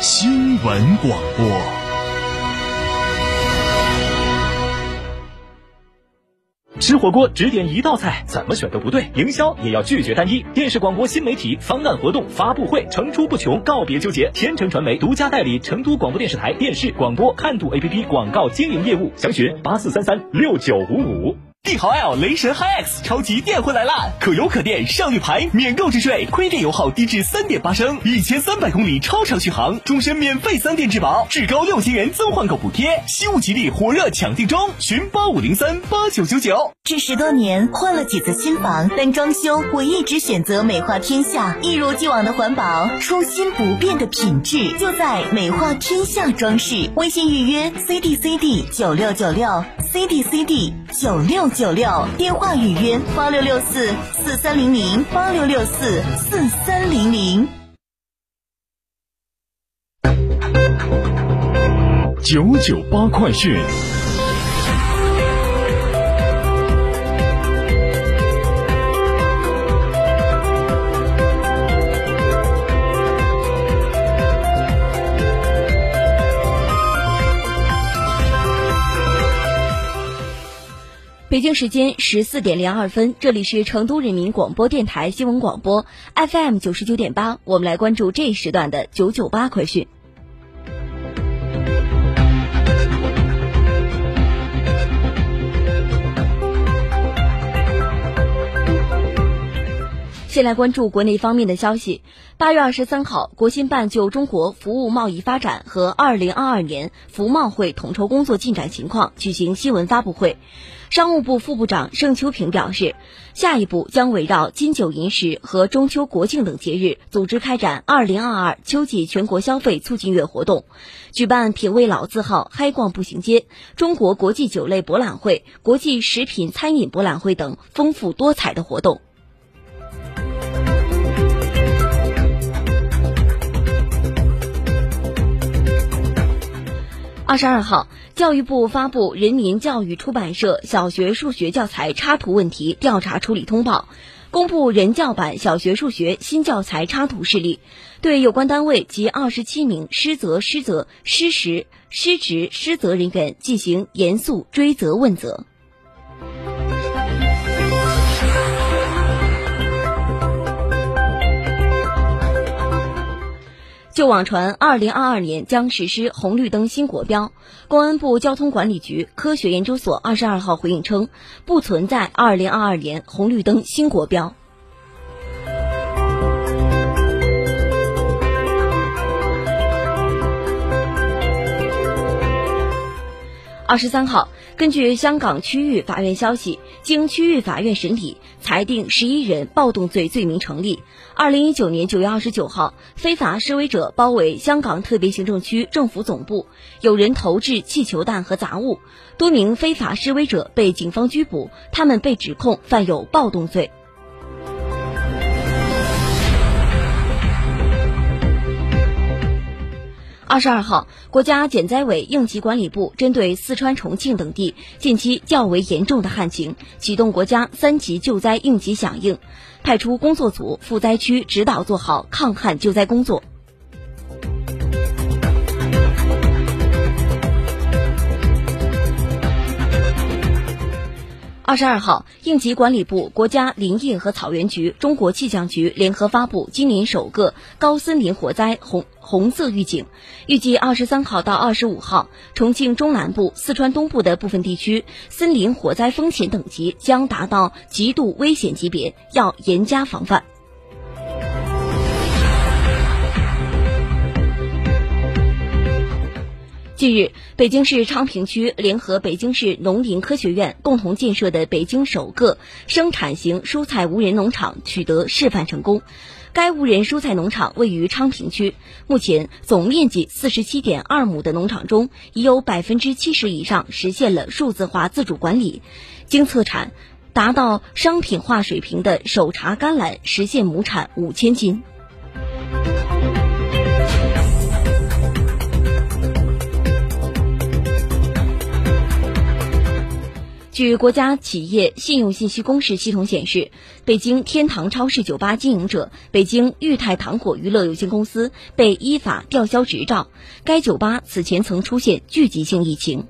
新闻广播。吃火锅只点一道菜，怎么选都不对。营销也要拒绝单一。电视广播新媒体方案活动发布会层出不穷，告别纠结。天成传媒独家代理成都广播电视台电视广播看度 APP 广告经营业务，详询八四三三六九五五。帝豪 L 雷神 HiX 超级电混来啦！可油可电，上绿牌，免购置税，亏电油耗低至三点八升，一千三百公里超长续航，终身免费三电质保，至高六千元增换购补贴，西物吉利火热抢订中，寻八五零三八九九九。这十多年换了几次新房，但装修我一直选择美化天下，一如既往的环保，初心不变的品质，就在美化天下装饰。微信预约 C D C D 九六九六 C D C D 九六。九六电话预约八六六四四三零零八六六四四三零零九九八快讯。北京时间十四点零二分，这里是成都人民广播电台新闻广播 FM 九十九点八，我们来关注这一时段的九九八快讯。先来关注国内方面的消息。八月二十三号，国新办就中国服务贸易发展和二零二二年服贸会统筹工作进展情况举行新闻发布会。商务部副部长盛秋平表示，下一步将围绕金九银十和中秋国庆等节日，组织开展二零二二秋季全国消费促进月活动，举办品味老字号嗨逛步行街、中国国际酒类博览会、国际食品餐饮博览会等丰富多彩的活动。二十二号，教育部发布人民教育出版社小学数学教材插图问题调查处理通报，公布人教版小学数学新教材插图事例，对有关单位及二十七名失责、失责、失实、失职、失责人员进行严肃追责问责。网传二零二二年将实施红绿灯新国标，公安部交通管理局科学研究所二十二号回应称，不存在二零二二年红绿灯新国标。二十三号，根据香港区域法院消息，经区域法院审理，裁定十一人暴动罪罪名成立。二零一九年九月二十九号，非法示威者包围香港特别行政区政府总部，有人投掷气球弹和杂物，多名非法示威者被警方拘捕，他们被指控犯有暴动罪。二十二号，国家减灾委应急管理部针对四川、重庆等地近期较为严重的旱情，启动国家三级救灾应急响应，派出工作组赴灾区指导做好抗旱救灾工作。二十二号，应急管理部、国家林业和草原局、中国气象局联合发布今年首个高森林火灾红红色预警。预计二十三号到二十五号，重庆中南部、四川东部的部分地区森林火灾风险等级将达到极度危险级别，要严加防范。近日，北京市昌平区联合北京市农林科学院共同建设的北京首个生产型蔬菜无人农场取得示范成功。该无人蔬菜农场位于昌平区，目前总面积四十七点二亩的农场中，已有百分之七十以上实现了数字化自主管理。经测产，达到商品化水平的手茬甘蓝实现亩产五千斤。据国家企业信用信息公示系统显示，北京天堂超市酒吧经营者北京裕泰糖果娱乐有限公司被依法吊销执照。该酒吧此前曾出现聚集性疫情。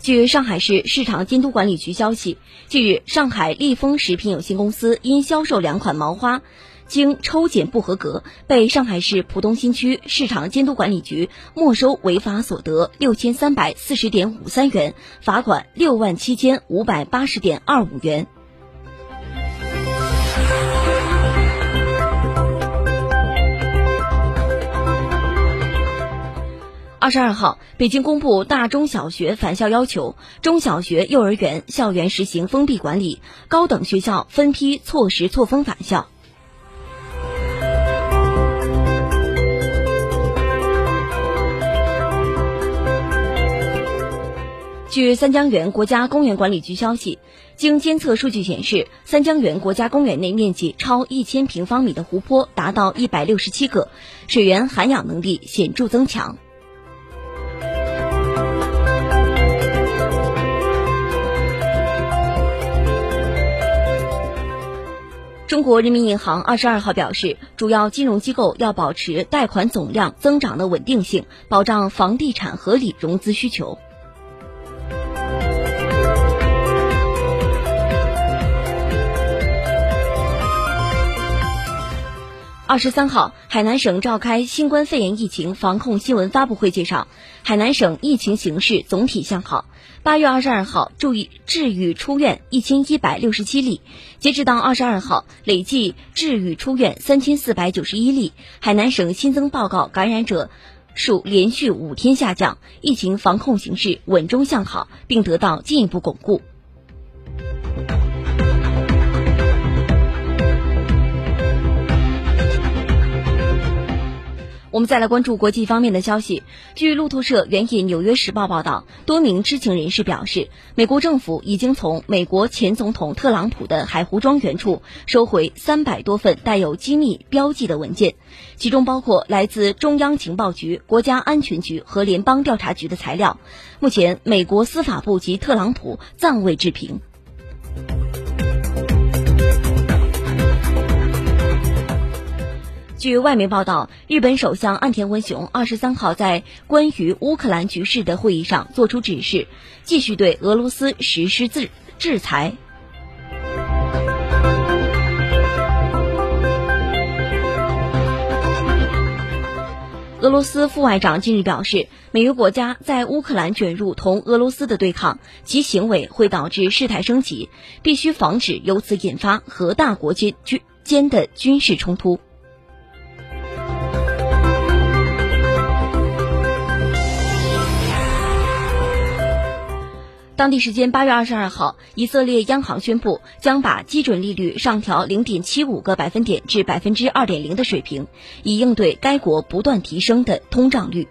据上海市市场监督管理局消息，近日，上海利丰食品有限公司因销售两款毛花。经抽检不合格，被上海市浦东新区市场监督管理局没收违法所得六千三百四十点五三元，罚款六万七千五百八十点二五元。二十二号，北京公布大中小学返校要求，中小学、幼儿园校园实行封闭管理，高等学校分批错时错峰返校。据三江源国家公园管理局消息，经监测数据显示，三江源国家公园内面积超一千平方米的湖泊达到一百六十七个，水源涵养能力显著增强。中国人民银行二十二号表示，主要金融机构要保持贷款总量增长的稳定性，保障房地产合理融资需求。二十三号，海南省召开新冠肺炎疫情防控新闻发布会，介绍海南省疫情形势总体向好。八月二十二号，注意治愈出院一千一百六十七例，截止到二十二号，累计治愈出院三千四百九十一例。海南省新增报告感染者数连续五天下降，疫情防控形势稳中向好，并得到进一步巩固。我们再来关注国际方面的消息。据路透社援引《纽约时报》报道，多名知情人士表示，美国政府已经从美国前总统特朗普的海湖庄园处收回三百多份带有机密标记的文件，其中包括来自中央情报局、国家安全局和联邦调查局的材料。目前，美国司法部及特朗普暂未置评。据外媒报道，日本首相岸田文雄二十三号在关于乌克兰局势的会议上作出指示，继续对俄罗斯实施制制裁。俄罗斯副外长近日表示，美国国家在乌克兰卷入同俄罗斯的对抗，其行为会导致事态升级，必须防止由此引发核大国间军间的军事冲突。当地时间八月二十二号，以色列央行宣布将把基准利率上调零点七五个百分点至百分之二点零的水平，以应对该国不断提升的通胀率。